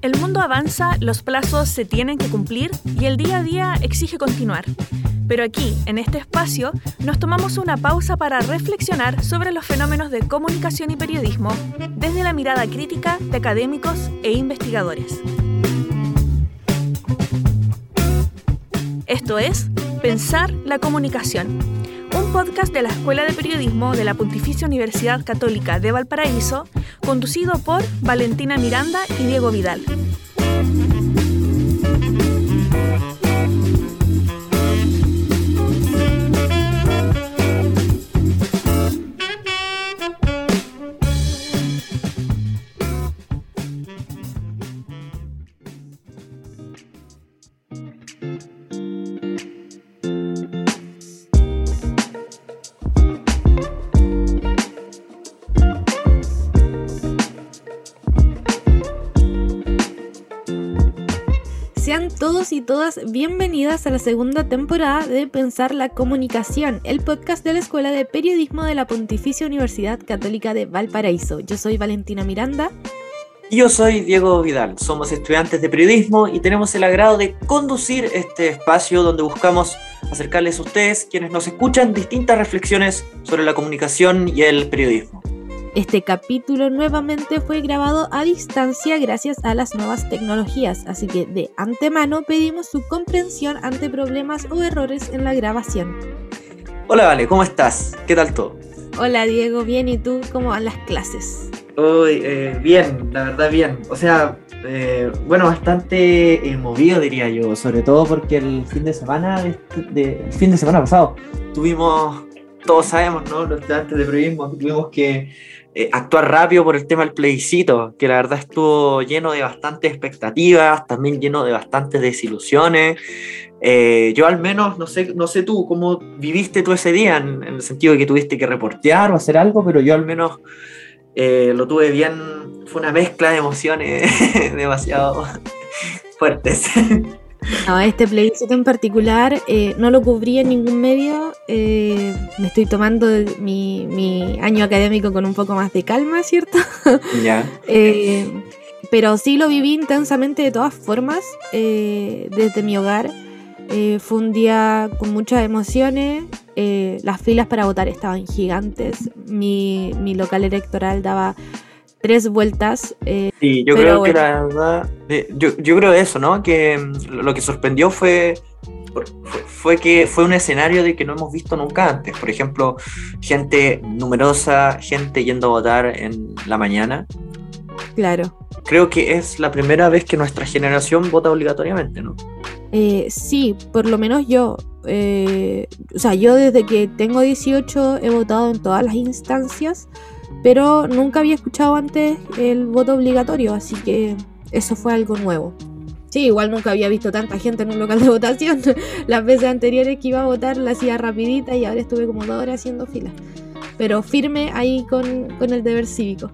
El mundo avanza, los plazos se tienen que cumplir y el día a día exige continuar. Pero aquí, en este espacio, nos tomamos una pausa para reflexionar sobre los fenómenos de comunicación y periodismo desde la mirada crítica de académicos e investigadores. Esto es Pensar la Comunicación, podcast de la Escuela de Periodismo de la Pontificia Universidad Católica de Valparaíso, conducido por Valentina Miranda y Diego Vidal. Y todas bienvenidas a la segunda temporada de Pensar la Comunicación, el podcast de la Escuela de Periodismo de la Pontificia Universidad Católica de Valparaíso. Yo soy Valentina Miranda. Y yo soy Diego Vidal, somos estudiantes de periodismo y tenemos el agrado de conducir este espacio donde buscamos acercarles a ustedes, quienes nos escuchan, distintas reflexiones sobre la comunicación y el periodismo. Este capítulo nuevamente fue grabado a distancia gracias a las nuevas tecnologías, así que de antemano pedimos su comprensión ante problemas o errores en la grabación. Hola Vale, ¿cómo estás? ¿Qué tal todo? Hola Diego, bien, ¿y tú? ¿Cómo van las clases? Uy, eh, bien, la verdad bien. O sea, eh, bueno, bastante eh, movido diría yo, sobre todo porque el fin de semana, de, de- el fin de semana pasado, tuvimos, todos sabemos, ¿no? Los estudiantes de periodismo tuvimos que eh, actuar rápido por el tema del plebiscito, que la verdad estuvo lleno de bastantes expectativas, también lleno de bastantes desilusiones. Eh, yo al menos, no sé, no sé tú, cómo viviste tú ese día, en, el sentido de que tuviste que reportear o hacer algo, pero yo al menos eh, lo tuve bien, fue una mezcla de emociones demasiado fuertes. No, este plebiscito en particular eh, no lo cubrí en ningún medio. eh, me estoy tomando mi, mi año académico con un poco más de calma, ¿cierto? ya. Eh, pero sí lo viví intensamente de todas formas, desde mi hogar. Fue un día con muchas emociones. las filas para votar estaban gigantes. Mi, mi local electoral daba tres vueltas. eh, Sí, yo creo bueno. que la verdad, eh, yo, yo creo eso, ¿no? Que mm, lo que sorprendió fue, fue, fue que fue un escenario de que no hemos visto nunca antes. Por ejemplo, gente numerosa, gente yendo a votar en la mañana. claro. Creo que es la primera vez que nuestra generación vota obligatoriamente, ¿no? Eh, sí, por lo menos yo. eh, o sea, yo desde que tengo 18 he votado en todas las instancias, pero nunca había escuchado antes el voto obligatorio, así que eso fue algo nuevo. Sí, igual nunca había visto tanta gente en un local de votación. Las veces anteriores que iba a votar la hacía rapidita y ahora estuve como dos horas haciendo fila. Pero firme ahí con, con el deber cívico.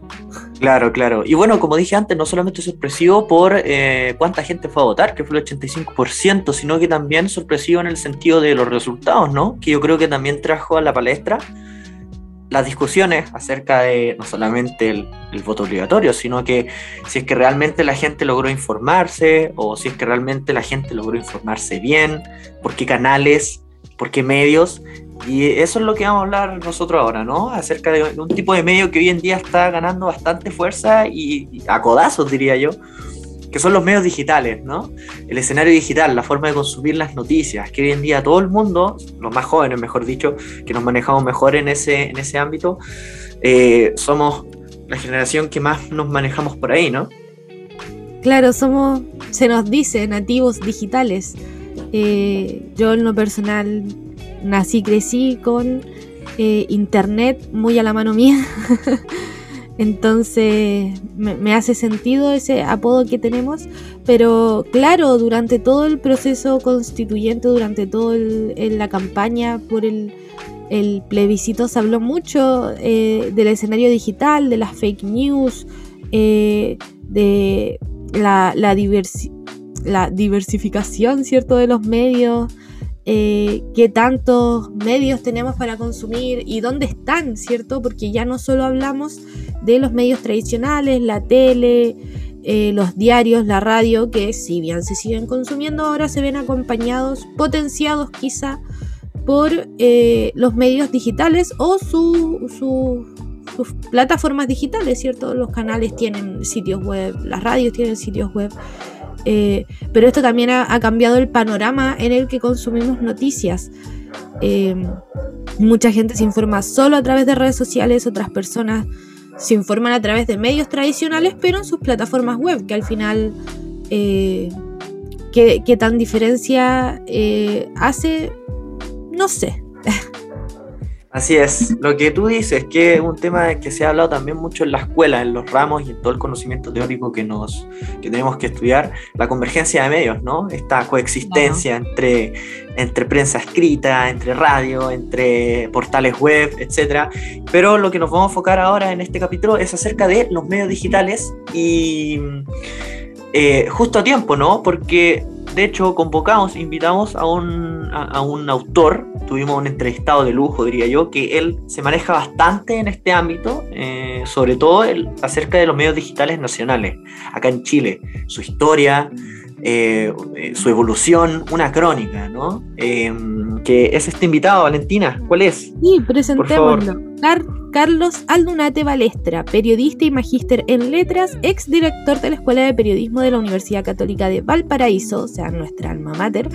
Claro, claro. Y bueno, como dije antes, no solamente sorpresivo por eh, cuánta gente fue a votar, que fue el 85%, sino que también sorpresivo en el sentido de los resultados, ¿no? Que yo creo que también trajo a la palestra las discusiones acerca de no solamente el, el voto obligatorio, sino que si es que realmente la gente logró informarse o si es que realmente la gente logró informarse bien, por qué canales, por qué medios. Y eso es lo que vamos a hablar nosotros ahora, ¿no? Acerca de un tipo de medio que hoy en día está ganando bastante fuerza y, y a codazos, diría yo, que son los medios digitales, ¿no? El escenario digital, la forma de consumir las noticias, que hoy en día todo el mundo, los más jóvenes, mejor dicho, que nos manejamos mejor en ese, en ese ámbito, eh, somos la generación que más nos manejamos por ahí, ¿no? Claro, somos, se nos dice, nativos digitales. Eh, yo en lo personal nací, crecí con eh, internet muy a la mano mía. Entonces me, me hace sentido ese apodo que tenemos. Pero claro, durante todo el proceso constituyente, durante toda la campaña por el, el plebiscito, se habló mucho eh, del escenario digital, de las fake news, eh, de la, la, diversi- la diversificación, ¿cierto?, de los medios. eh, qué tantos medios tenemos para consumir y dónde están, ¿cierto? Porque ya no solo hablamos de los medios tradicionales, la tele, eh, los diarios, la radio, que si bien se siguen consumiendo, ahora se ven acompañados, potenciados quizá por eh, los medios digitales o sus plataformas digitales, ¿cierto? Los canales tienen sitios web, las radios tienen sitios web. Eh, pero esto también ha, cambiado el panorama en el que consumimos noticias. mucha gente se informa solo a través de redes sociales, otras personas se informan a través de medios tradicionales, pero en sus plataformas web, que al final, eh, ¿qué, tan diferencia eh, hace? No sé. Así es, lo que tú dices, que es un tema que se ha hablado también mucho en la escuela, en los ramos y en todo el conocimiento teórico que, nos, que tenemos que estudiar, la convergencia de medios, ¿no? Esta coexistencia entre, entre prensa escrita, entre radio, entre portales web, etc. Pero lo que nos vamos a enfocar ahora en este capítulo es acerca de los medios digitales y eh, justo a tiempo, ¿no? Porque de hecho convocamos, invitamos a un, a un autor tuvimos un entrevistado de lujo, diría yo, que él se maneja bastante en este ámbito, eh, sobre todo el, acerca de los medios digitales nacionales, acá en Chile, su historia, eh, eh, su evolución, una crónica, ¿no? que es este invitado, Valentina, ¿cuál es? Sí, presentémoslo. Carlos Aldunate Balestra, periodista y magíster en letras, ex director de la Escuela de Periodismo de la Universidad Católica de Valparaíso, o sea, nuestra alma mater,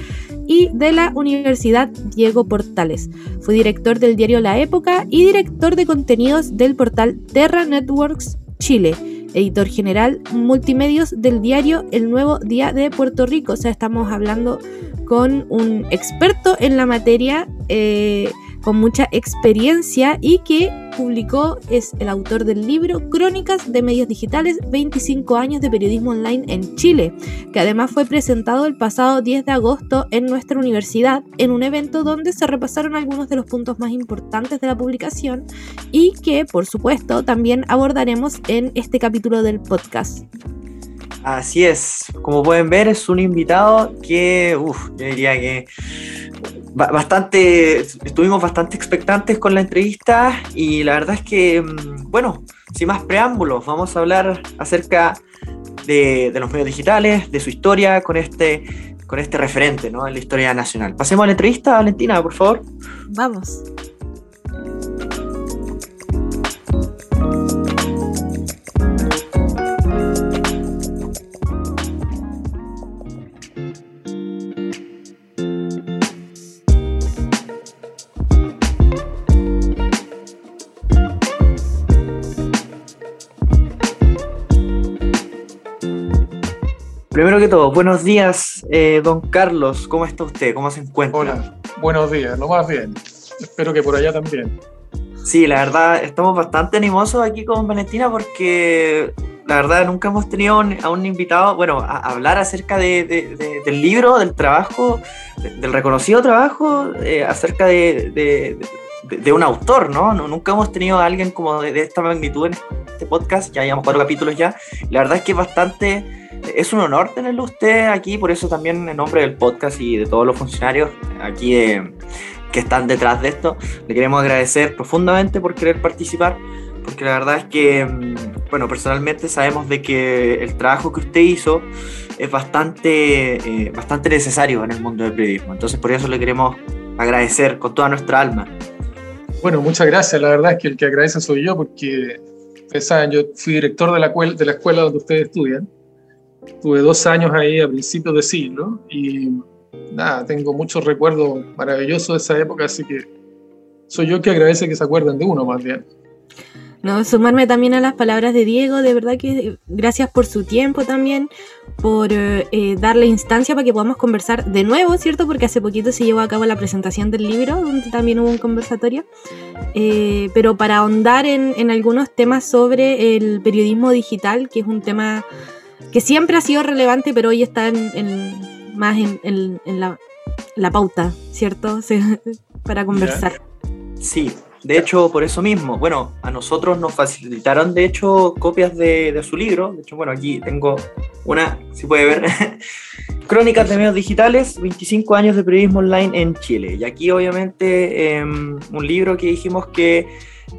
y de la Universidad Diego Portales. Fue director del diario La Época y director de contenidos del portal Terra Networks Chile editor general multimedios del diario El Nuevo Día de Puerto Rico. O sea, estamos hablando con un experto en la materia. Eh, con mucha experiencia y que publicó, es el autor del libro Crónicas de Medios Digitales, 25 años de periodismo online en Chile, que además fue presentado el pasado 10 de agosto en nuestra universidad en un evento donde se repasaron algunos de los puntos más importantes de la publicación y que, por supuesto, también abordaremos en este capítulo del podcast. Así es, como pueden ver es un invitado que, uff, yo diría que bastante, estuvimos bastante expectantes con la entrevista y la verdad es que, mm, bueno, sin más preámbulos, vamos a hablar acerca de, los medios digitales, de su historia con este, con este referente ¿no? en la historia nacional. Pasemos a la entrevista, Valentina, por favor. Vamos. Buenos días, eh, don Carlos. ¿Cómo está usted? ¿Cómo se encuentra? Hola, buenos días, lo más bien. Espero que por allá también. Sí, la verdad, estamos bastante animosos aquí con Valentina porque la verdad nunca hemos tenido a un invitado, bueno, a, hablar acerca del libro, del trabajo, del reconocido trabajo, eh, acerca de, un autor, ¿no? Nunca hemos tenido a alguien como de, esta magnitud en este podcast, ya llevamos cuatro capítulos ya. La verdad es que es bastante es un honor tenerlo usted aquí, por eso también en nombre del podcast y de todos los funcionarios aquí que están detrás de esto, le queremos agradecer profundamente por querer participar, porque la verdad es que, mm, bueno, personalmente sabemos de que el trabajo que usted hizo es bastante, eh, bastante necesario en el mundo del periodismo, entonces por eso le queremos agradecer con toda nuestra alma. Bueno, muchas gracias, la verdad es que el que agradece soy yo, porque ustedes saben, yo fui director de la, escuela donde ustedes estudian, Tuve dos años ahí a principios de siglo y nada, tengo muchos recuerdos maravillosos de esa época, así que soy yo que agradece que se acuerden de uno más bien. No, sumarme también a las palabras de Diego, de verdad que gracias por su tiempo también, por eh, darle instancia para que podamos conversar de nuevo, ¿cierto? Porque hace poquito se llevó a cabo la presentación del libro, donde también hubo un conversatorio, eh, pero para ahondar en, en algunos temas sobre el periodismo digital, que es un tema que siempre ha sido relevante, pero hoy está en, más en, la, pauta, ¿cierto? Para conversar. Sí, de hecho, por eso mismo, bueno, a nosotros nos facilitaron, de hecho, copias de, su libro. De hecho, bueno, aquí tengo una, si puede ver. Crónicas de medios digitales, 25 años de periodismo online en Chile. Y aquí obviamente em, un libro que dijimos que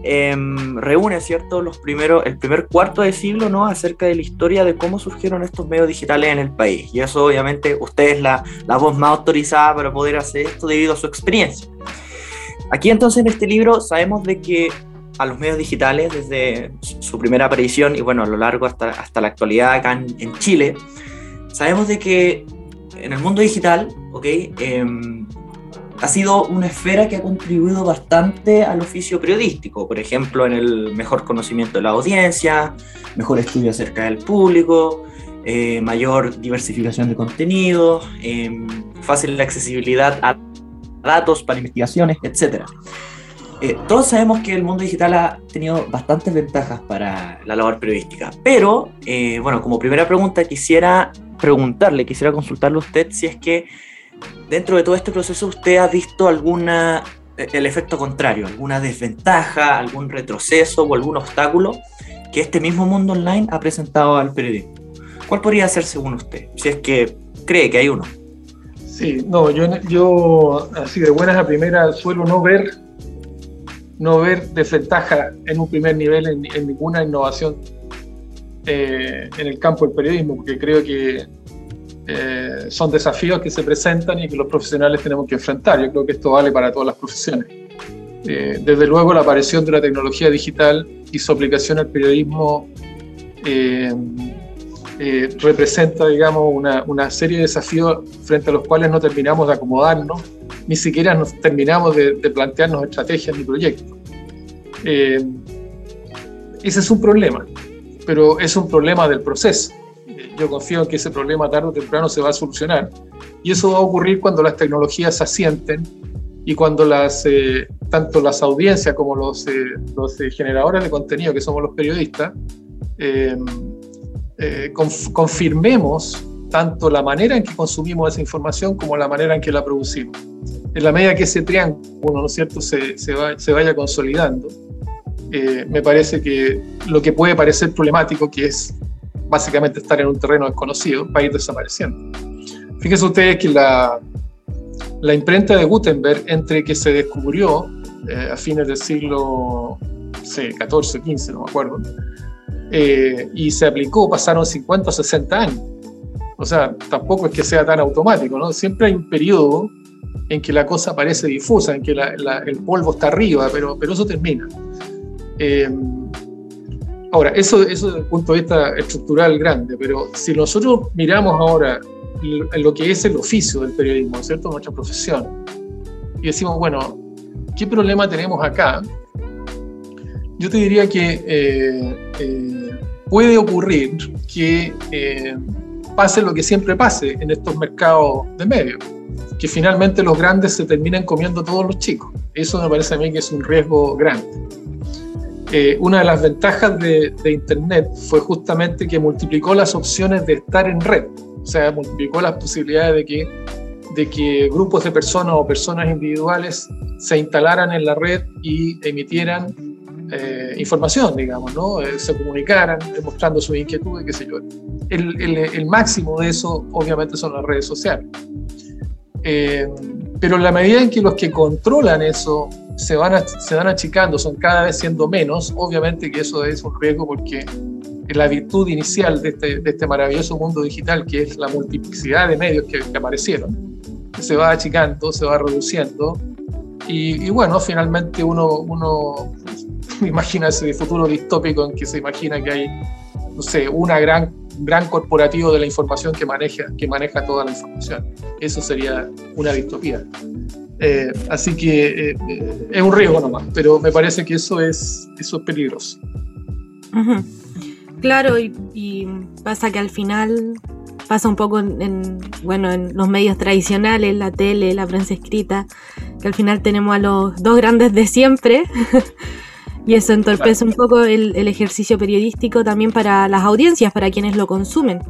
em, reúne, ¿cierto?, los primeros, el primer cuarto de siglo, ¿no?, acerca de la historia de cómo surgieron estos medios digitales en el país. Y eso obviamente usted es la, la voz más autorizada para poder hacer esto debido a su experiencia. Aquí entonces en este libro sabemos de que a los medios digitales desde su primera aparición y bueno, a lo largo hasta, hasta la actualidad acá en, Chile, sabemos de que en el mundo digital, ¿ok? Em, ha sido una esfera que ha contribuido bastante al oficio periodístico, por ejemplo, en el mejor conocimiento de la audiencia, mejor estudio acerca del público, eh, mayor diversificación de contenido, em, fácil accesibilidad a datos para investigaciones, etc. Eh, todos sabemos que el mundo digital ha tenido bastantes ventajas para la labor periodística, pero eh, bueno, como primera pregunta quisiera preguntarle, quisiera consultarle a usted si es que dentro de todo este proceso usted ha visto alguna eh, el efecto contrario, alguna desventaja, algún retroceso o algún obstáculo que este mismo mundo online ha presentado al periodismo. ¿Cuál podría ser según usted? Si es que cree que hay uno. Sí, no, yo, yo así de buenas a primeras suelo no ver no ver desventaja en un primer nivel en, ninguna innovación eh, en el campo del periodismo, porque creo que eh, son desafíos que se presentan y que los profesionales tenemos que enfrentar. Yo creo que esto vale para todas las profesiones. Eh, desde luego la aparición de la tecnología digital y su aplicación al periodismo representa, digamos, una, una, serie de desafíos frente a los cuales no terminamos de acomodarnos ni siquiera nos terminamos de, plantearnos estrategias ni proyectos. Eh, ese es un problema, pero es un problema del proceso. Yo confío en que ese problema tarde o temprano se va a solucionar. Y eso va a ocurrir cuando las tecnologías se asienten y cuando las, eh, tanto las audiencias como los, eh, los generadores de contenido, que somos los periodistas, confirmemos tanto la manera en que consumimos esa información como la manera en que la producimos. En la medida que ese triángulo, ¿no es cierto?, se, se, se vaya consolidando, eh, me parece que lo que puede parecer problemático, que es básicamente estar en un terreno desconocido, va a ir desapareciendo. Fíjense ustedes que la, la imprenta de Gutenberg, entre que se descubrió eh, a fines del siglo 14, 15, no me acuerdo, eh, y se aplicó, pasaron 50 o 60 años. O sea, tampoco es que sea tan automático, ¿no? Siempre hay un periodo en que la cosa parece difusa, en que el polvo está arriba, pero, pero eso termina. Eh, ahora, eso, eso desde el punto de vista estructural grande, pero si nosotros miramos ahora lo que es el oficio del periodismo, ¿cierto? Nuestra profesión, y decimos, bueno, ¿qué problema tenemos acá? Yo te diría que eh, eh, puede ocurrir que pase lo que siempre pase en estos mercados de medios, que finalmente los grandes se terminan comiendo todos los chicos. Eso me parece a mí que es un riesgo grande. Eh, una de las ventajas de, Internet fue justamente que multiplicó las opciones de estar en red, o sea, multiplicó las posibilidades de que, de que grupos de personas o personas individuales se instalaran en la red y emitieran eh, información, digamos, ¿no? Eh, se comunicaran, demostrando sus inquietudes, qué sé yo. El, el, el, máximo de eso, obviamente, son las redes sociales. Eh, pero en la medida en que los que controlan eso se van, se van achicando, son cada vez siendo menos, obviamente que eso es un riesgo porque la virtud inicial de este, de este maravilloso mundo digital, que es la multiplicidad de medios que, que aparecieron, se va achicando, se va reduciendo, y, y, bueno, finalmente uno, uno imagina ese futuro distópico en que se imagina que hay, no sé, una gran, gran corporativo de la información que maneja, que maneja toda la información. Eso sería una distopía. Eh, así que eh, es un riesgo nomás, pero me parece que eso es, eso es peligroso. Claro, y, pasa que al final pasa un poco en, bueno, en los medios tradicionales, la tele, la prensa escrita, que al final tenemos a los dos grandes de siempre. Y eso entorpece un poco el, ejercicio periodístico también para las audiencias, para quienes lo consumen,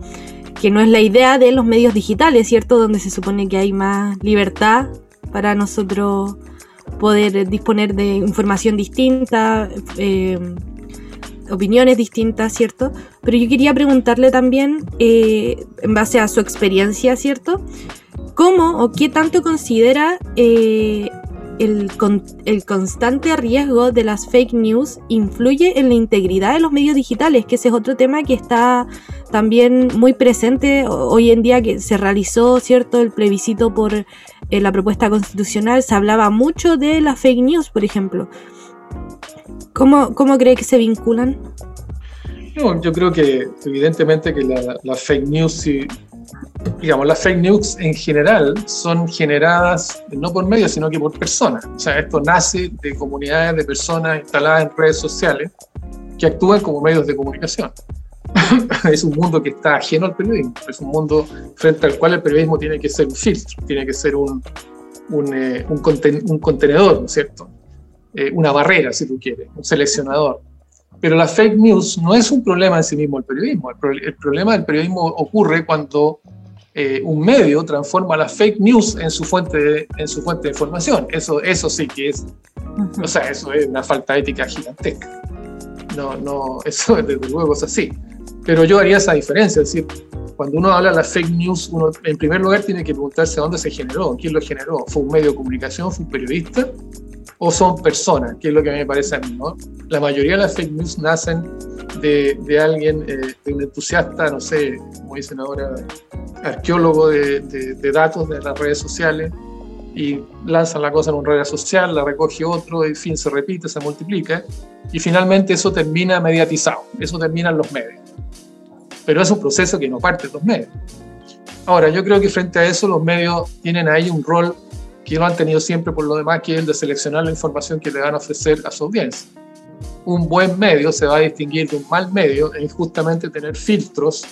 que no es la idea de los medios digitales, ¿cierto? Donde se supone que hay más libertad para nosotros poder disponer de información distinta, eh, opiniones distintas, ¿cierto? Pero yo quería preguntarle también, eh, en base a su experiencia, ¿cierto? ¿Cómo o qué tanto considera eh, el, el, constante riesgo de las fake news influye en la integridad de los medios digitales, que ese es otro tema que está también muy presente hoy en día que se realizó, ¿cierto?, el plebiscito por eh, la propuesta constitucional, se hablaba mucho de las fake news, por ejemplo. ¿Cómo, cómo cree que se vinculan? yo creo que evidentemente que la, la fake news sí digamos, las fake news en general son generadas no por medios, sino que por personas. O sea, esto nace de comunidades de personas instaladas en redes sociales que actúan como medios de comunicación. es un mundo que está ajeno al periodismo, es un mundo frente al cual el periodismo tiene que ser un filtro, tiene que ser un, un, eh, un, contenedor, ¿no es cierto? Eh, una barrera, si tú quieres, un seleccionador. Pero la fake news no es un problema en sí mismo el periodismo. El, problema del periodismo ocurre cuando eh, un medio transforma la fake news en su fuente de, en su fuente de información. Eso, eso sí que es, o sea, eso es una falta ética gigantesca. No, no, eso desde luego es así. Pero yo haría esa diferencia, es decir, cuando uno habla de la fake news, uno en primer lugar tiene que preguntarse dónde se generó, quién lo generó. ¿Fue un medio de comunicación? ¿Fue un periodista? ¿O son personas? Que es lo que a mí me parece a mí, ¿no? La mayoría de las fake news nacen de, de alguien, eh, de un entusiasta, no sé, como dicen ahora, arqueólogo de, de, datos de las redes sociales y lanzan la cosa en una red social, la recoge otro, en fin, se repite, se multiplica y finalmente eso termina mediatizado, eso termina en los medios. Pero es un proceso que no parte de los medios. Ahora, yo creo que frente a eso los medios tienen ahí un rol que no han tenido siempre por lo demás, que es el de seleccionar la información que le van a ofrecer a su audiencia. Un buen medio se va a distinguir de un mal medio en justamente tener filtros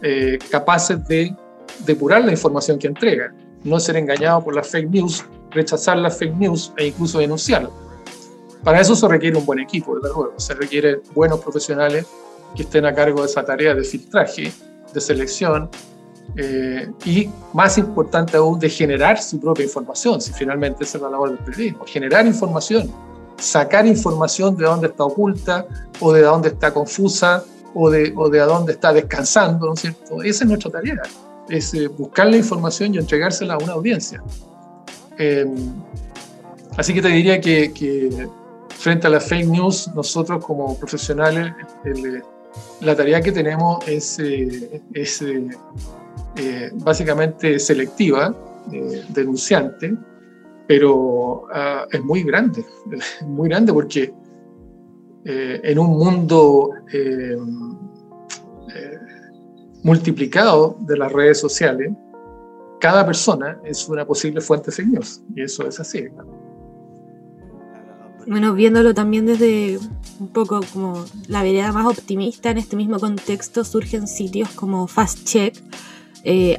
eh, capaces de depurar la información que entrega, no ser engañado por las fake news, rechazar las fake news e incluso denunciarlas. Para eso se requiere un buen equipo, desde luego, se requieren buenos profesionales que estén a cargo de esa tarea de filtraje, de selección eh, y, más importante aún, de generar su propia información, si finalmente esa es la labor del periodismo, generar información, sacar información de dónde está oculta o de dónde está confusa o de, o de dónde está descansando, ¿no es cierto? Esa es nuestra tarea, es eh, buscar la información y entregársela a una audiencia. Eh, así que te diría que, que, frente a las fake news, nosotros como profesionales, la tarea que tenemos es, eh, básicamente selectiva, denunciante, pero ah, es muy grande, muy grande porque eh, en un mundo eh, eh, multiplicado de las redes sociales, cada persona es una posible fuente de news, y eso es así. Bueno, viéndolo también desde un poco como la vereda más optimista, en este mismo contexto surgen sitios como Fast Check.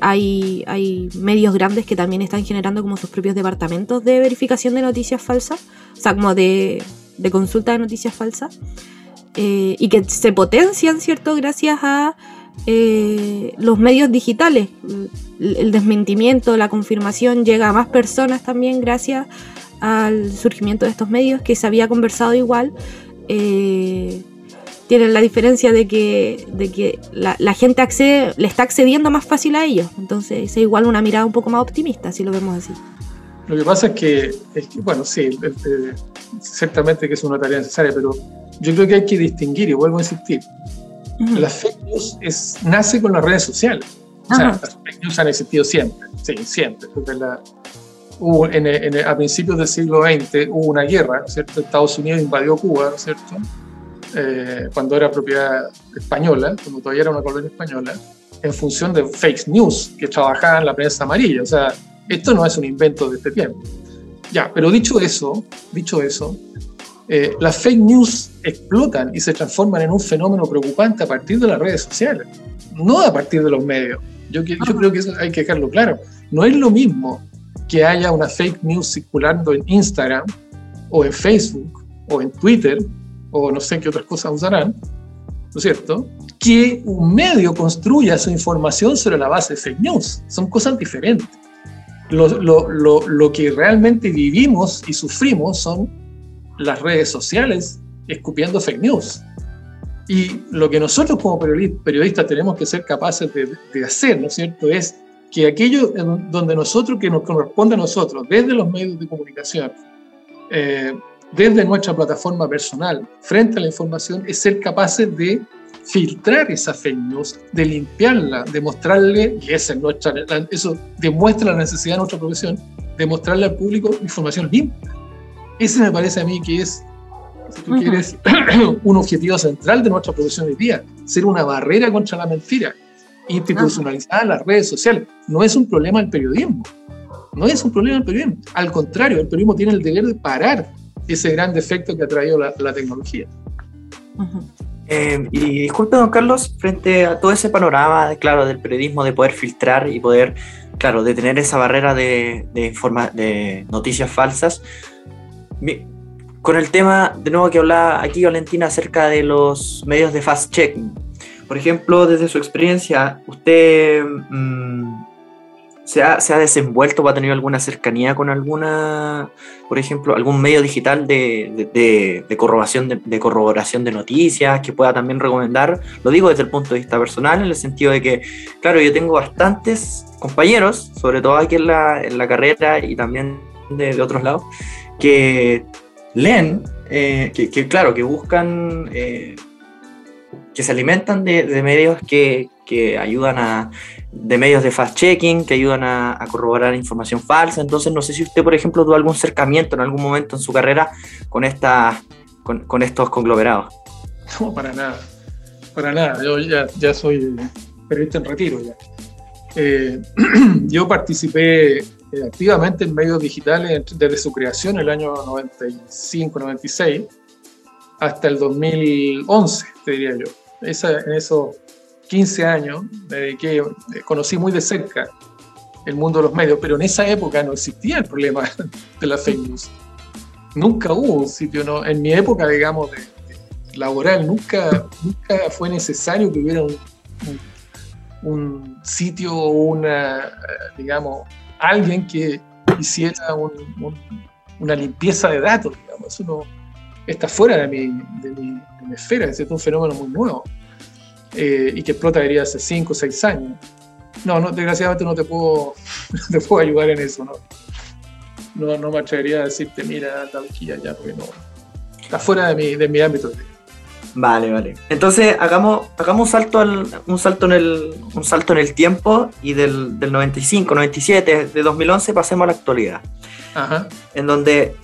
Hay, hay medios grandes que también están generando como sus propios departamentos de verificación de noticias falsas, o sea, como de de consulta de noticias falsas eh, y que se potencian, ¿cierto? Gracias a eh, los medios digitales. El, desmentimiento, la confirmación llega a más personas también gracias al surgimiento de estos medios que se había conversado igual. Eh, tienen la diferencia de que, de que la, gente accede, le está accediendo más fácil a ellos. Entonces es igual una mirada un poco más optimista, si lo vemos así. Lo que pasa es que, bueno, sí, ciertamente que es una tarea necesaria, pero yo creo que hay que distinguir, y vuelvo a insistir, la fake news es, nace con las redes sociales. O sea, las fake news han existido siempre, sí, siempre. La, hubo en, a principios del siglo XX hubo una guerra, ¿cierto? Estados Unidos invadió Cuba, ¿cierto? Eh, cuando era propiedad española, cuando todavía era una colonia española, en función de fake news que trabajaban en la prensa amarilla. O sea, esto no es un invento de este tiempo. Ya, pero dicho eso, dicho eso, eh, las fake news explotan y se transforman en un fenómeno preocupante a partir de las redes sociales, no a partir de los medios. Yo, yo creo que eso hay que dejarlo claro. No es lo mismo que haya una fake news circulando en Instagram o en Facebook o en Twitter o no sé qué otras cosas usarán, ¿no es cierto? Que un medio construya su información sobre la base de fake news. Son cosas diferentes lo, que realmente vivimos y sufrimos son las redes sociales escupiendo fake news. Y lo que nosotros como periodistas tenemos que ser capaces de, de hacer, ¿no es cierto?, es que aquello donde nosotros, que nos corresponde a nosotros, desde los medios de comunicación, eh, desde nuestra plataforma personal, frente a la información, es ser capaces de filtrar esa fake news, de limpiarla, de mostrarle, y esa es nuestra, eso demuestra la necesidad de nuestra profesión, de mostrarle al público información limpia. Ese me parece a mí que es, si tú quieres, un objetivo central de nuestra profesión hoy día, ser una barrera contra la mentira institucionalizada en las redes sociales. No es un problema del periodismo. No es un problema del periodismo. Al contrario, el periodismo tiene el deber de parar ese gran defecto que ha traído la, tecnología. Eh, y disculpe, don Carlos, frente a todo ese panorama, claro, del periodismo, de poder filtrar y poder, claro, de tener esa barrera de, de, de noticias falsas, con el tema, de nuevo que hablaba aquí Valentina acerca de los medios de fast-checking, por ejemplo, desde su experiencia, ¿usted mm, se, ha, desenvuelto o ha tenido alguna cercanía con alguna, por ejemplo, algún medio digital de, corroboración, de, corroboración de noticias que pueda también recomendar? Lo digo desde el punto de vista personal, en el sentido de que, claro, yo tengo bastantes compañeros, sobre todo aquí en la, carrera y también de, otros lados, que leen, eh, que, claro, que buscan... Eh, que se alimentan de, medios que, ayudan a, de medios de fast-checking, que ayudan a, corroborar información falsa. Entonces, no sé si usted, por ejemplo, tuvo algún acercamiento en algún momento en su carrera con, esta, con, estos conglomerados. No, para nada. Para nada. Yo ya, soy periodista en retiro ya. Eh, yo participé eh, activamente en medios digitales desde su creación, el año 95-96, hasta el 2011, te diría yo en esos 15 años que eh, conocí muy de cerca el mundo de los medios, pero en esa época no existía el problema de la fake news. Nunca hubo un sitio, ¿no? en mi época, digamos, de, laboral, nunca, nunca fue necesario que hubiera un, un, sitio o una, digamos, alguien que hiciera una limpieza de datos, digamos. Eso no, está fuera de mi, de mi, esfera, es un fenómeno muy nuevo eh, y que explota diría hace 5 o 6 años. No, no, desgraciadamente no te puedo, te puedo ayudar en eso, ¿no? No, no me atrevería a decirte, mira, tal aquí allá, porque no. Está fuera de mi, de mi ámbito. Vale, vale. Entonces hagamos, hagamos un salto al, un salto en el, un salto en el tiempo y del, del 95, 97, de 2011 pasemos a la actualidad. Ajá. En donde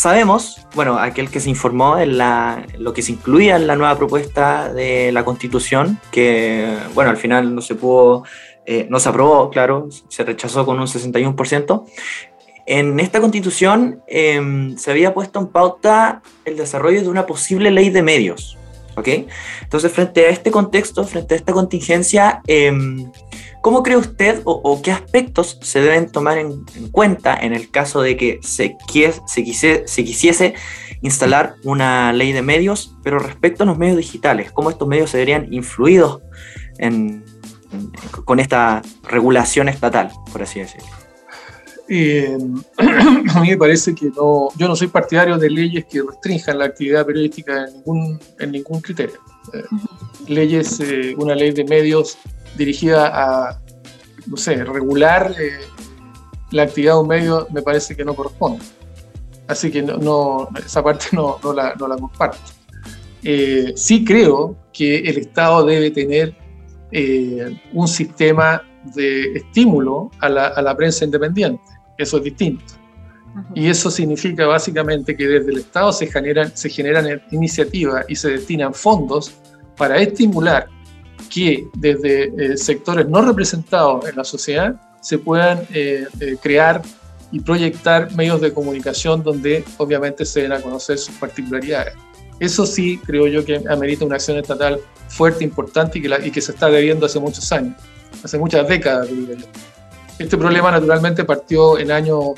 sabemos, bueno, aquel que se informó en la, lo que se incluía en la nueva propuesta de la Constitución, que, bueno, al final no se pudo, eh, no se aprobó, claro, se rechazó con un 61%. En esta Constitución em, se había puesto en pauta el desarrollo de una posible ley de medios, ¿ok? Entonces, frente a este contexto, frente a esta contingencia, em, ¿Cómo cree usted o, qué aspectos se deben tomar en, cuenta en el caso de que se, se, quisiese instalar una ley de medios, pero respecto a los medios digitales? ¿Cómo estos medios se verían influidos con esta regulación estatal, por así decirlo? Eh, a mí me parece que no, yo no soy partidario de leyes que restrinjan la actividad periodística en ningún, en ningún criterio. Eh, leyes, eh, una ley de medios dirigida a, no sé, regular la actividad de un medio me parece que no corresponde. Así que no, esa parte no, la, no la comparto. Sí creo que el Estado debe tener un sistema de estímulo a la, a la, prensa independiente. Eso es distinto. Y eso significa básicamente que desde el Estado se generan, se generan iniciativas y se destinan fondos para estimular que desde eh, sectores no representados en la sociedad se puedan eh, eh, crear y proyectar medios de comunicación donde obviamente se den a conocer sus particularidades. Eso sí creo yo que amerita una acción estatal fuerte, importante y que, y que se está debiendo hace muchos años, hace muchas décadas. Este problema naturalmente partió en años,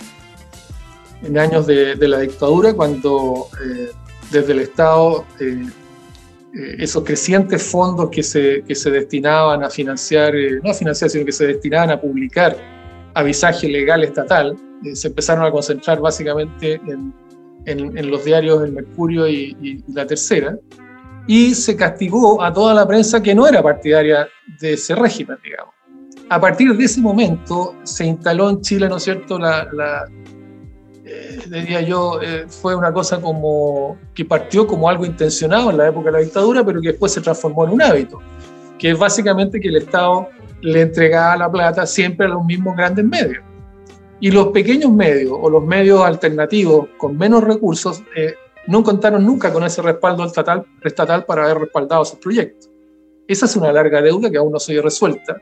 en años de, de la dictadura, cuando desde el Estado eh, esos crecientes fondos que se, que se destinaban a financiar, eh, no a financiar, sino que se destinaban a publicar avisaje legal estatal, eh, se empezaron a concentrar básicamente en, en, los diarios El Mercurio y, La Tercera, y se castigó a toda la prensa que no era partidaria de ese régimen, digamos. A partir de ese momento se instaló en Chile, ¿no es cierto?, la, eh, diría yo, eh, fue una cosa como que partió como algo intencionado en la época de la dictadura, pero que después se transformó en un hábito, que es básicamente que el Estado le entregaba la plata siempre a los mismos grandes medios. Y los pequeños medios o los medios alternativos con menos recursos eh, no contaron nunca con ese respaldo estatal, estatal para haber respaldado sus proyectos. Esa es una larga deuda que aún no se resuelta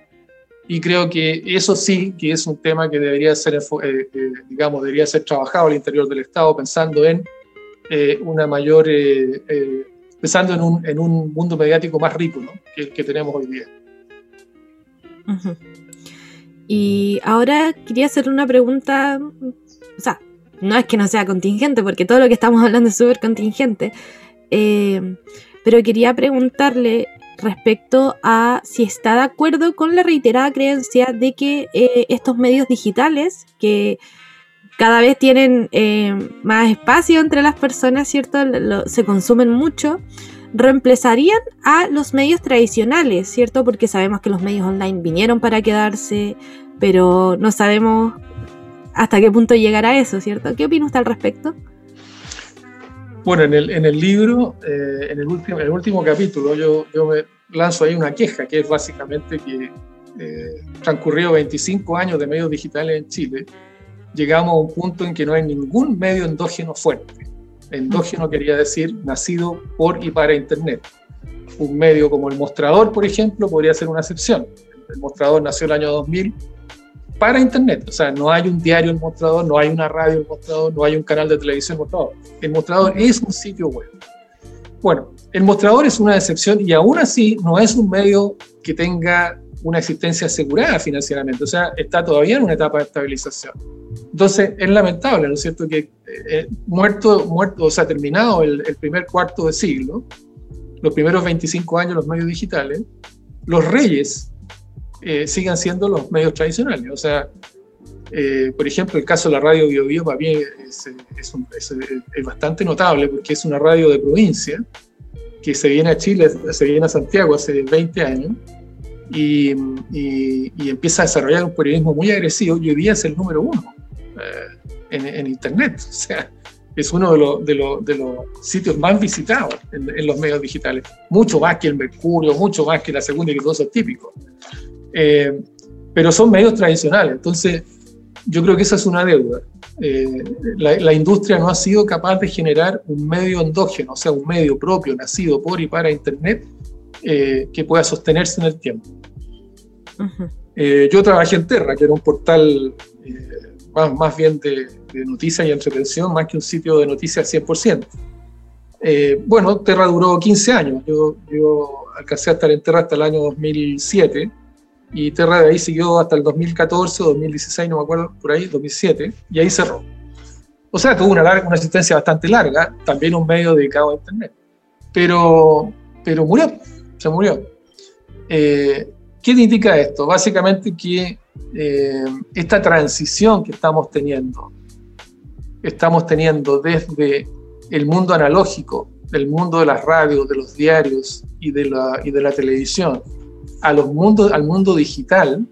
y creo que eso sí que es un tema que debería ser, eh, eh, digamos, debería ser trabajado al interior del Estado pensando en eh, una mayor, pensando en un, en un, mundo mediático más rico ¿no? que el que tenemos hoy día. Y ahora quería hacer una pregunta, o sea, no es que no sea contingente, porque todo lo que estamos hablando es súper contingente, eh, pero quería preguntarle respecto a si está de acuerdo con la reiterada creencia de que eh, estos medios digitales, que cada vez tienen eh, más espacio entre las personas, ¿cierto? se consumen mucho, reemplazarían a los medios tradicionales, ¿cierto? Porque sabemos que los medios online vinieron para quedarse, pero no sabemos hasta qué punto llegará eso, ¿cierto? ¿Qué opina usted al respecto? Bueno, en el, en el libro, eh, en, el último, el último capítulo, yo, yo me lanzo ahí una queja, que es básicamente que eh, transcurrido 25 años de medios digitales en Chile, llegamos a un punto en que no hay ningún medio endógeno fuerte. Endógeno quería decir nacido por y para Internet. Un medio como el Mostrador, por ejemplo, podría ser una excepción. El Mostrador nació el año 2000 para Internet. O sea, no hay un diario El Mostrador, no hay una radio El Mostrador, no hay un canal de televisión El Mostrador. El Mostrador es un sitio web. Bueno, el Mostrador es una excepción y aún así no es un medio que tenga una existencia asegurada financieramente. O sea, está todavía en una etapa de estabilización. Entonces, es lamentable, ¿no es cierto?, que eh, muerto, muerto, o sea, terminado el, el primer cuarto de siglo, los primeros 25 años los medios digitales, los reyes eh, sigan siendo los medios tradicionales. O sea, eh, por ejemplo, el caso de la radio Bio, Bio para mí es, bastante notable porque es una radio de provincia que se viene a Chile, se viene a Santiago hace 20 años y, empieza a desarrollar un periodismo muy agresivo y hoy día es el número uno eh, en, Internet. O sea, es uno de, de, los sitios más visitados en, los medios digitales, mucho más que el Mercurio, mucho más que la segunda y dos típicos. Eh, pero son medios tradicionales, entonces yo creo que esa es una deuda. Eh, la, industria no ha sido capaz de generar un medio endógeno, o sea, un medio propio, nacido por y para Internet, eh, que pueda sostenerse en el tiempo. yo trabajé en Terra, que era un portal más, más, bien de, noticias y entretención, más que un sitio de noticias 100%. bueno, Terra duró 15 años. Yo, yo alcancé a estar en Terra hasta el año 2007 y Terra de ahí siguió hasta el 2014 o 2016, no me acuerdo, por ahí, 2007, y ahí cerró. O sea, tuvo una, larga, una existencia bastante larga, también un medio dedicado a Internet. Pero, pero murió, se murió. Eh, ¿Qué indica esto? Básicamente que eh, esta transición que estamos teniendo, estamos teniendo desde el mundo analógico, del mundo de las radios, de los diarios y de la, y de la televisión, a los mundos, al mundo digital,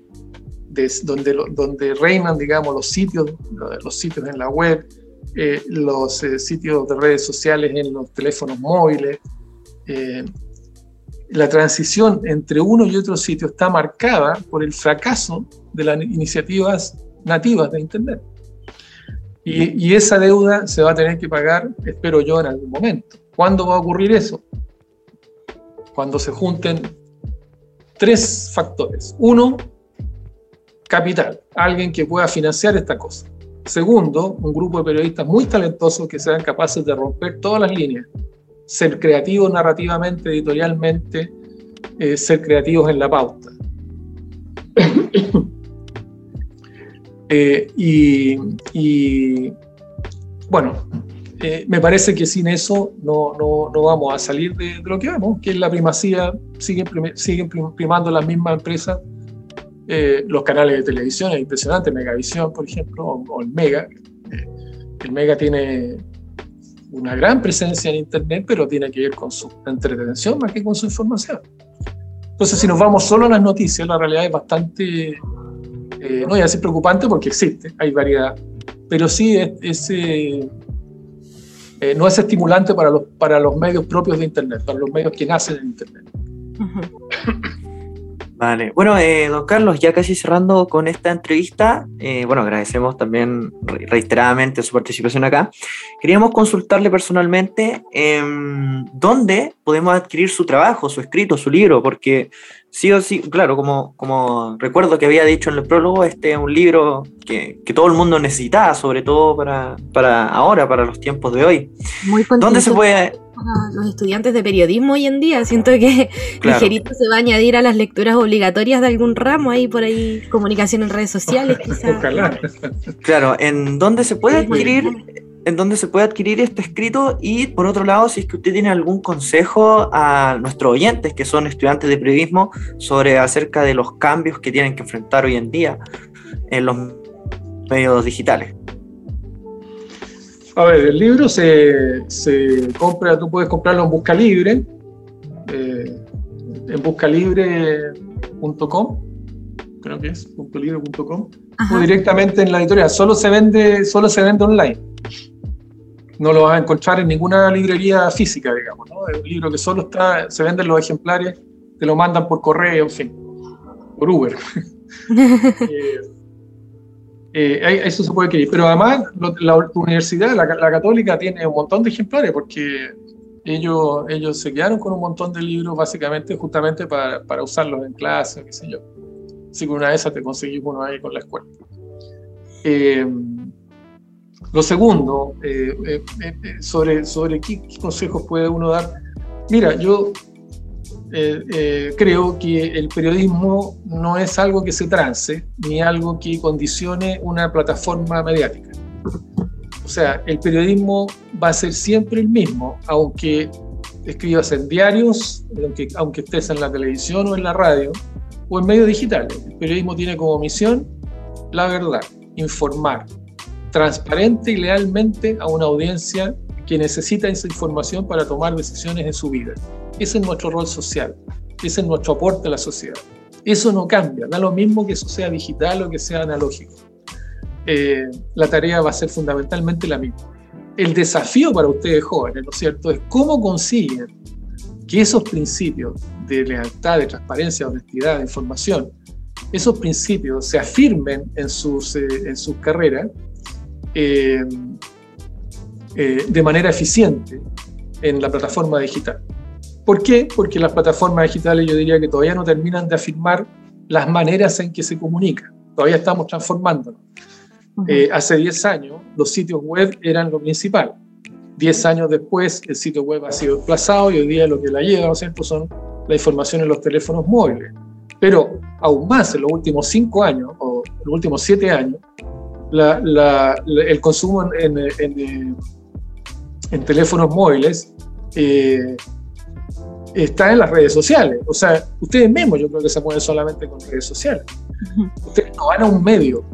donde, donde reinan, digamos, los sitios, los sitios en la web, eh, los eh, sitios de redes sociales en los teléfonos móviles. Eh, la transición entre uno y otro sitio está marcada por el fracaso de las iniciativas nativas de Internet. Y, y, esa deuda se va a tener que pagar, espero yo, en algún momento. ¿Cuándo va a ocurrir eso? Cuando se junten tres factores. Uno, capital, alguien que pueda financiar esta cosa. Segundo, un grupo de periodistas muy talentosos que sean capaces de romper todas las líneas, ser creativos narrativamente, editorialmente, eh, ser creativos en la pauta. Eh, y, bueno, eh, me parece que sin eso no, no, no vamos a salir de, lo que vamos, que es la primacía, siguen, siguen primando las mismas empresas, eh, los canales de televisión, es impresionante, Megavisión, por ejemplo, o, el Mega. El Mega tiene una gran presencia en Internet, pero tiene que ver con su entretención más que con su información. Entonces, si nos vamos solo a las noticias, la realidad es bastante, eh, no voy a decir preocupante porque existe, hay variedad, pero sí es, eh, eh, no es estimulante para los, para los medios propios de Internet, para los medios que nacen en Internet. Vale, bueno, eh, don Carlos, ya casi cerrando con esta entrevista, eh, bueno, agradecemos también reiteradamente su participación acá. Queríamos consultarle personalmente em, dónde podemos adquirir su trabajo, su escrito, su libro, porque sí o sí, claro, como, como recuerdo que había dicho en el prólogo, este es un libro que, que todo el mundo necesita, sobre todo para, para ahora, para los tiempos de hoy. Muy ¿Dónde se puede los estudiantes de periodismo hoy en día. Siento que ligerito se va a añadir a las lecturas obligatorias de algún ramo ahí por ahí, comunicación en redes sociales, quizás. Claro, en dónde se puede adquirir, en dónde se puede adquirir este escrito y por otro lado, si es que usted tiene algún consejo a nuestros oyentes que son estudiantes de periodismo sobre acerca de los cambios que tienen que enfrentar hoy en día en los medios digitales. A ver, el libro se, compra, tú puedes comprarlo en Busca Libre, eh, en buscalibre.com, creo que es, buscalibre.com, o directamente en la editorial. Solo se vende, solo se vende online. No lo vas a encontrar en ninguna librería física, digamos, ¿no? Es un libro que solo está, se venden los ejemplares, te lo mandan por correo, en fin, por Uber. eh, eh, eso se puede querer. Pero además, la, universidad, la, católica, tiene un montón de ejemplares porque ellos, ellos se quedaron con un montón de libros básicamente justamente para, para usarlos en clase, qué sé yo. Así que una de esas te conseguís uno ahí con la escuela. Eh, lo segundo, eh, sobre, sobre qué, consejos puede uno dar. Mira, yo eh, eh, creo que el periodismo no es algo que se trance ni algo que condicione una plataforma mediática. O sea, el periodismo va a ser siempre el mismo, aunque escribas en diarios, aunque, aunque estés en la televisión o en la radio o en medios digitales. El periodismo tiene como misión la verdad, informar transparente y lealmente a una audiencia que necesita esa información para tomar decisiones en su vida. Ese es nuestro rol social, ese es nuestro aporte a la sociedad. Eso no cambia, da lo mismo que eso sea digital o que sea analógico. Eh, la tarea va a ser fundamentalmente la misma. El desafío para ustedes jóvenes, ¿no es cierto?, es cómo consiguen que esos principios de lealtad, de transparencia, honestidad, de información, esos principios se afirmen en sus, eh, en sus carreras eh, de manera eficiente en la plataforma digital. ¿Por qué? Porque las plataformas digitales yo diría que todavía no terminan de afirmar las maneras en que se comunican. Todavía estamos transformándonos. Eh, hace 10 años los sitios web eran lo principal. 10 años después el sitio web ha sido desplazado y hoy día lo que la lleva, ¿no cierto?, son la información en los teléfonos móviles. Pero aún más en los últimos 5 años o en los últimos 7 años, el consumo en, en, teléfonos móviles eh, está en las redes sociales. O sea, ustedes mismos yo creo que se mueven solamente con redes sociales. Ustedes no van a un medio.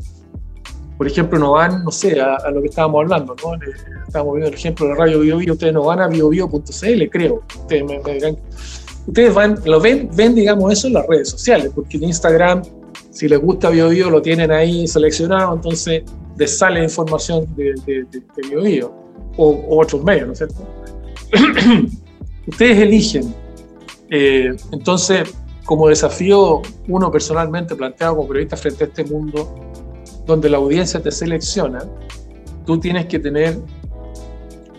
Por ejemplo, no van, no sé, a, lo que estábamos hablando, ¿no? estábamos viendo el ejemplo de radio BioBio, ustedes no van a biobio.cl, creo. Ustedes me, dirán, ustedes van, lo ven, ven, digamos, eso en las redes sociales, porque en Instagram, si les gusta BioBio, lo tienen ahí seleccionado, entonces les sale información de, de, BioBio o, o otros medios, ¿no es cierto? ustedes eligen eh, entonces, como desafío uno personalmente planteado como periodista frente a este mundo donde la audiencia te selecciona, tú tienes que tener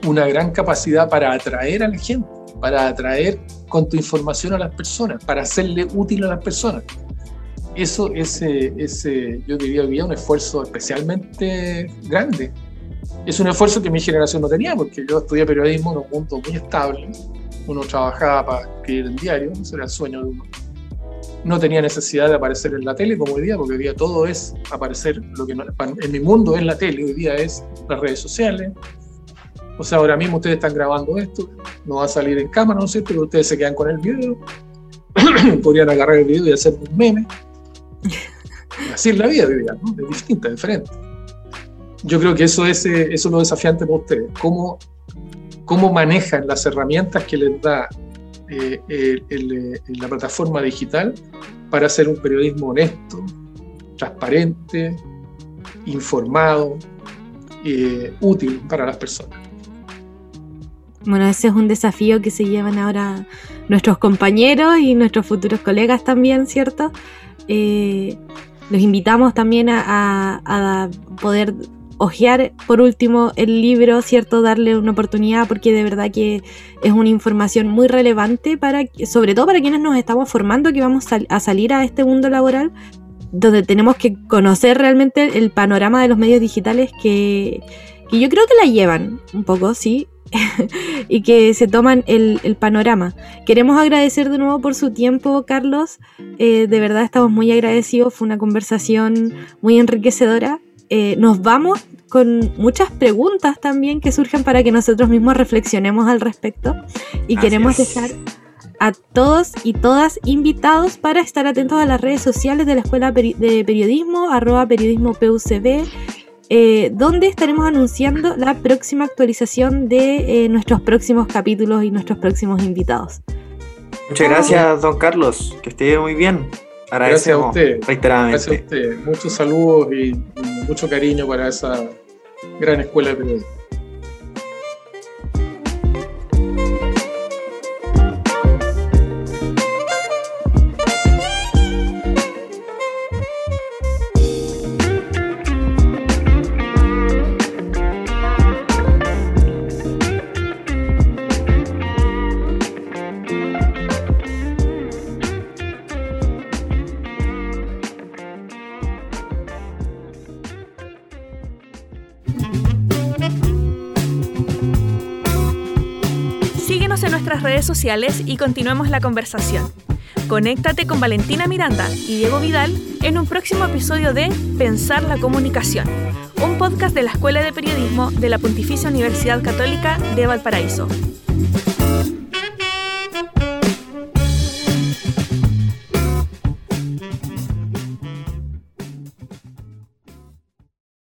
una gran capacidad para atraer a la gente, para atraer con tu información a las personas, para hacerle útil a las personas. Eso es, ese, yo diría, un esfuerzo especialmente grande. Es un esfuerzo que mi generación no tenía, porque yo estudié periodismo en un mundo muy estable, uno trabajaba para escribir en diario, ese era el sueño de uno. No tenía necesidad de aparecer en la tele como hoy día, porque hoy día todo es aparecer, lo que en mi mundo es la tele, hoy día es las redes sociales. O sea, ahora mismo ustedes están grabando esto, no va a salir en cámara, no sé, pero ustedes se quedan con el video, podrían agarrar el video y hacer un meme. Así es la vida hoy día, ¿no? Es distinta, diferente. Yo creo que eso es, eh, eso es lo desafiante para ustedes, cómo cómo manejan las herramientas que les da eh, la plataforma digital para hacer un periodismo honesto, transparente, informado, eh, útil para las personas. Bueno, ese es un desafío que se llevan ahora nuestros compañeros y nuestros futuros colegas también, ¿cierto? Eh, los invitamos también a, poder hojear por último el libro, ¿cierto? Darle una oportunidad porque de verdad que es una información muy relevante para, sobre todo para quienes nos estamos formando, que vamos a salir a este mundo laboral, donde tenemos que conocer realmente el panorama de los medios digitales que, yo creo que la llevan un poco, sí, y que se toman el, panorama. Queremos agradecer de nuevo por su tiempo, Carlos. Eh, de verdad estamos muy agradecidos. Fue una conversación muy enriquecedora. Eh, nos vamos con muchas preguntas también que surgen para que nosotros mismos reflexionemos al respecto. Y queremos dejar a todos y todas invitados para estar atentos a las redes sociales de la Escuela de Periodismo, arroba periodismo PUCB, eh, donde estaremos anunciando la próxima actualización de eh, nuestros próximos capítulos y nuestros próximos invitados. Muchas gracias, don Carlos, que esté muy bien. Gracias a usted. Gracias a usted. Muchos saludos y mucho cariño para esa gran escuela de periodismo. Y continuemos la conversación. Conéctate con Valentina Miranda y Diego Vidal en un próximo episodio de Pensar la Comunicación, un podcast de la Escuela de Periodismo de la Pontificia Universidad Católica de Valparaíso.